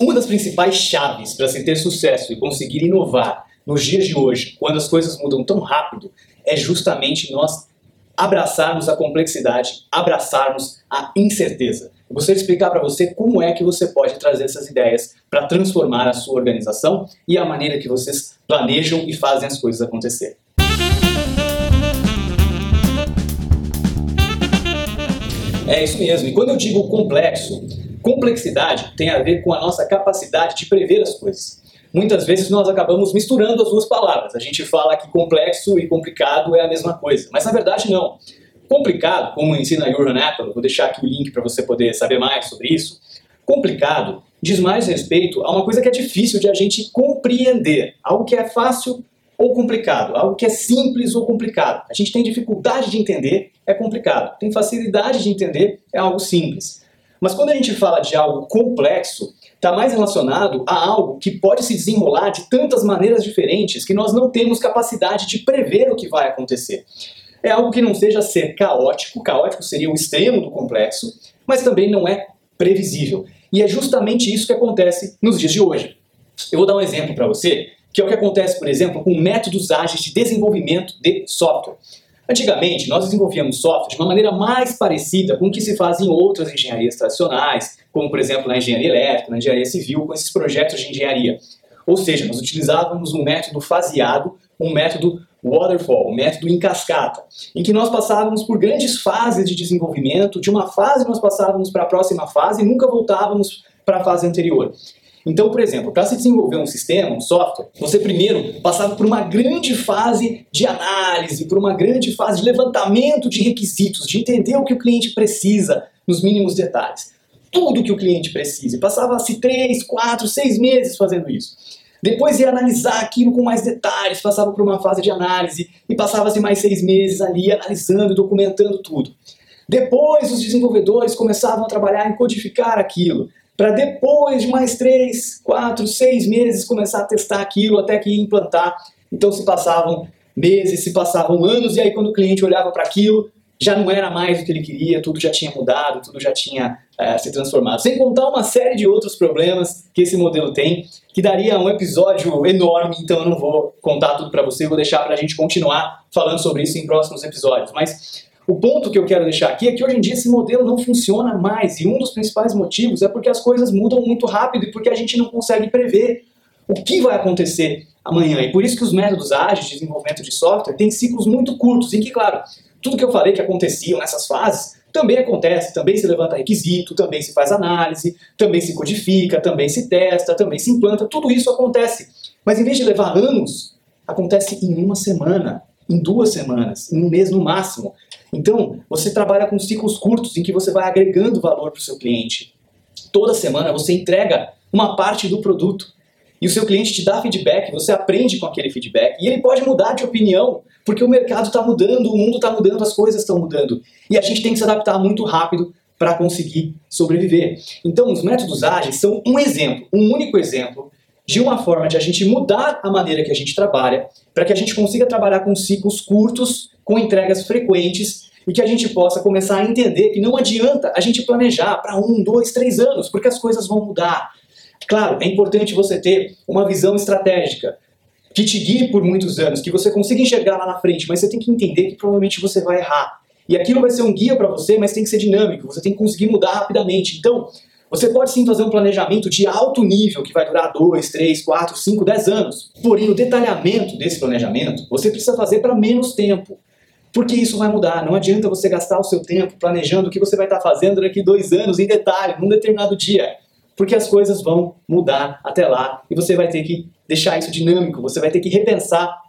Uma das principais chaves para se ter sucesso e conseguir inovar nos dias de hoje, quando as coisas mudam tão rápido, é justamente nós abraçarmos a complexidade, abraçarmos a incerteza. Eu gostaria de explicar para você como é que você pode trazer essas ideias para transformar a sua organização e a maneira que vocês planejam e fazem as coisas acontecer. É isso mesmo. E quando eu digo complexo, Complexidade tem a ver com a nossa capacidade de prever as coisas. Muitas vezes nós acabamos misturando as duas palavras. A gente fala que complexo e complicado é a mesma coisa, mas na verdade não. Complicado, como ensina Jurgen Apple, vou deixar aqui o link para você poder saber mais sobre isso. Complicado diz mais respeito a uma coisa que é difícil de a gente compreender, algo que é fácil ou complicado, algo que é simples ou complicado. A gente tem dificuldade de entender, é complicado. Tem facilidade de entender, é algo simples. Mas quando a gente fala de algo complexo, está mais relacionado a algo que pode se desenrolar de tantas maneiras diferentes que nós não temos capacidade de prever o que vai acontecer. É algo que não seja ser caótico, caótico seria o extremo do complexo, mas também não é previsível. E é justamente isso que acontece nos dias de hoje. Eu vou dar um exemplo para você, que é o que acontece, por exemplo, com métodos ágeis de desenvolvimento de software. Antigamente, nós desenvolvíamos software de uma maneira mais parecida com o que se faz em outras engenharias tradicionais, como, por exemplo, na engenharia elétrica, na engenharia civil, com esses projetos de engenharia. Ou seja, nós utilizávamos um método faseado, um método waterfall, um método em cascata, em que nós passávamos por grandes fases de desenvolvimento, de uma fase nós passávamos para a próxima fase e nunca voltávamos para a fase anterior. Então, por exemplo, para se desenvolver um sistema, um software, você primeiro passava por uma grande fase de análise, por uma grande fase de levantamento de requisitos, de entender o que o cliente precisa nos mínimos detalhes. Tudo que o cliente precisa. Passava-se três, quatro, seis meses fazendo isso. Depois ia analisar aquilo com mais detalhes, passava por uma fase de análise e passava-se mais seis meses ali analisando, documentando tudo. Depois os desenvolvedores começavam a trabalhar em codificar aquilo para depois de mais três, quatro, seis meses começar a testar aquilo até que implantar. Então se passavam meses, se passavam anos, e aí quando o cliente olhava para aquilo, já não era mais o que ele queria, tudo já tinha mudado, tudo já tinha é, se transformado. Sem contar uma série de outros problemas que esse modelo tem, que daria um episódio enorme, então eu não vou contar tudo para você, vou deixar para a gente continuar falando sobre isso em próximos episódios. Mas o ponto que eu quero deixar aqui é que hoje em dia esse modelo não funciona mais e um dos principais motivos é porque as coisas mudam muito rápido e porque a gente não consegue prever o que vai acontecer amanhã. E por isso que os métodos ágeis de desenvolvimento de software têm ciclos muito curtos, em que, claro, tudo que eu falei que acontecia nessas fases também acontece, também se levanta requisito, também se faz análise, também se codifica, também se testa, também se implanta, tudo isso acontece. Mas em vez de levar anos, acontece em uma semana, em duas semanas, em um mês no máximo. Então, você trabalha com ciclos curtos em que você vai agregando valor para o seu cliente. Toda semana você entrega uma parte do produto e o seu cliente te dá feedback, você aprende com aquele feedback e ele pode mudar de opinião porque o mercado está mudando, o mundo está mudando, as coisas estão mudando e a gente tem que se adaptar muito rápido para conseguir sobreviver. Então, os métodos ágeis são um exemplo, um único exemplo de uma forma de a gente mudar a maneira que a gente trabalha, para que a gente consiga trabalhar com ciclos curtos, com entregas frequentes e que a gente possa começar a entender que não adianta a gente planejar para um, dois, três anos, porque as coisas vão mudar. Claro, é importante você ter uma visão estratégica que te guie por muitos anos, que você consiga enxergar lá na frente, mas você tem que entender que provavelmente você vai errar. E aquilo vai ser um guia para você, mas tem que ser dinâmico, você tem que conseguir mudar rapidamente. Então, você pode sim fazer um planejamento de alto nível que vai durar 2, 3, 4, 5, 10 anos. Porém, o detalhamento desse planejamento você precisa fazer para menos tempo. Porque isso vai mudar. Não adianta você gastar o seu tempo planejando o que você vai estar fazendo daqui dois anos em detalhe, num determinado dia. Porque as coisas vão mudar até lá e você vai ter que deixar isso dinâmico, você vai ter que repensar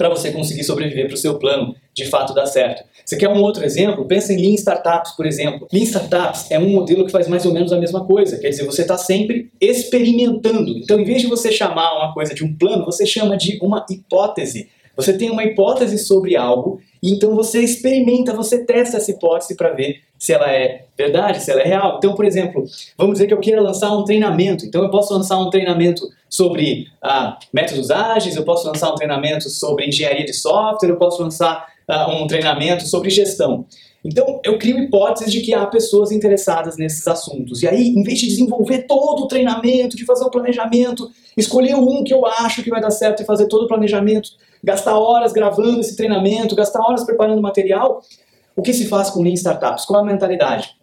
para você conseguir sobreviver para o seu plano de fato dar certo. Você quer um outro exemplo? Pensa em Lean Startups, por exemplo. Lean Startups é um modelo que faz mais ou menos a mesma coisa, quer dizer, você está sempre experimentando. Então, em vez de você chamar uma coisa de um plano, você chama de uma hipótese. Você tem uma hipótese sobre algo e então você experimenta, você testa essa hipótese para ver se ela é verdade, se ela é real. Então, por exemplo, vamos dizer que eu queira lançar um treinamento. Então, eu posso lançar um treinamento sobre ah, métodos ágeis, eu posso lançar um treinamento sobre engenharia de software, eu posso lançar ah, um treinamento sobre gestão. Então, eu crio hipóteses de que há pessoas interessadas nesses assuntos. E aí, em vez de desenvolver todo o treinamento, de fazer o planejamento, escolher um que eu acho que vai dar certo e fazer todo o planejamento, gastar horas gravando esse treinamento, gastar horas preparando material, o que se faz com Lean Startups? Qual a mentalidade?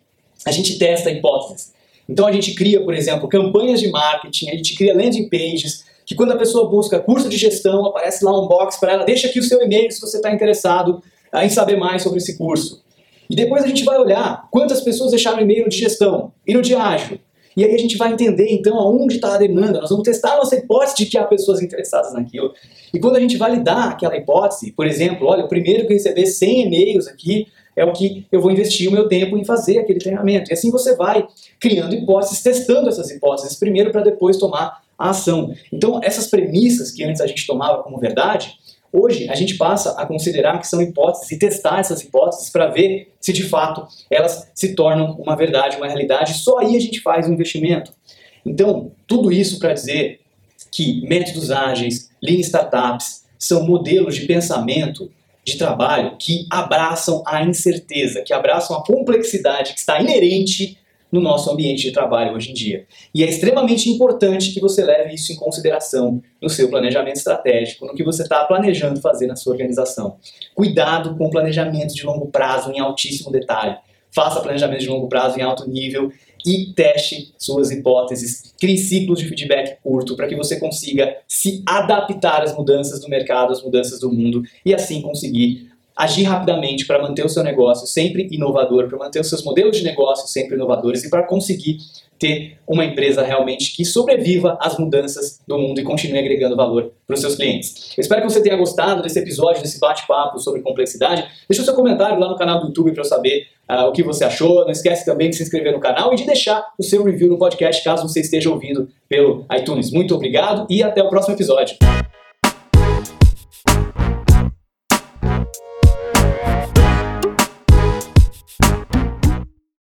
A gente testa hipóteses. Então a gente cria, por exemplo, campanhas de marketing, a gente cria landing pages, que quando a pessoa busca curso de gestão, aparece lá um box para ela, deixa aqui o seu e-mail se você está interessado em saber mais sobre esse curso. E depois a gente vai olhar quantas pessoas deixaram e-mail de gestão e no de ágil. E aí a gente vai entender então aonde está a demanda. Nós vamos testar a nossa hipótese de que há pessoas interessadas naquilo. E quando a gente validar aquela hipótese, por exemplo, olha, o primeiro que receber 100 e-mails aqui é o que eu vou investir o meu tempo em fazer aquele treinamento. E assim você vai criando hipóteses, testando essas hipóteses primeiro para depois tomar a ação. Então, essas premissas que antes a gente tomava como verdade, Hoje, a gente passa a considerar que são hipóteses e testar essas hipóteses para ver se de fato elas se tornam uma verdade, uma realidade. Só aí a gente faz o um investimento. Então, tudo isso para dizer que métodos ágeis, Lean Startups, são modelos de pensamento, de trabalho que abraçam a incerteza, que abraçam a complexidade que está inerente no nosso ambiente de trabalho hoje em dia. E é extremamente importante que você leve isso em consideração no seu planejamento estratégico, no que você está planejando fazer na sua organização. Cuidado com planejamento de longo prazo em altíssimo detalhe. Faça planejamento de longo prazo em alto nível e teste suas hipóteses. Crie ciclos de feedback curto para que você consiga se adaptar às mudanças do mercado, às mudanças do mundo e assim conseguir agir rapidamente para manter o seu negócio sempre inovador, para manter os seus modelos de negócio sempre inovadores e para conseguir ter uma empresa realmente que sobreviva às mudanças do mundo e continue agregando valor para os seus clientes. Eu espero que você tenha gostado desse episódio, desse bate-papo sobre complexidade. Deixa o seu comentário lá no canal do YouTube para eu saber uh, o que você achou. Não esquece também de se inscrever no canal e de deixar o seu review no podcast caso você esteja ouvindo pelo iTunes. Muito obrigado e até o próximo episódio.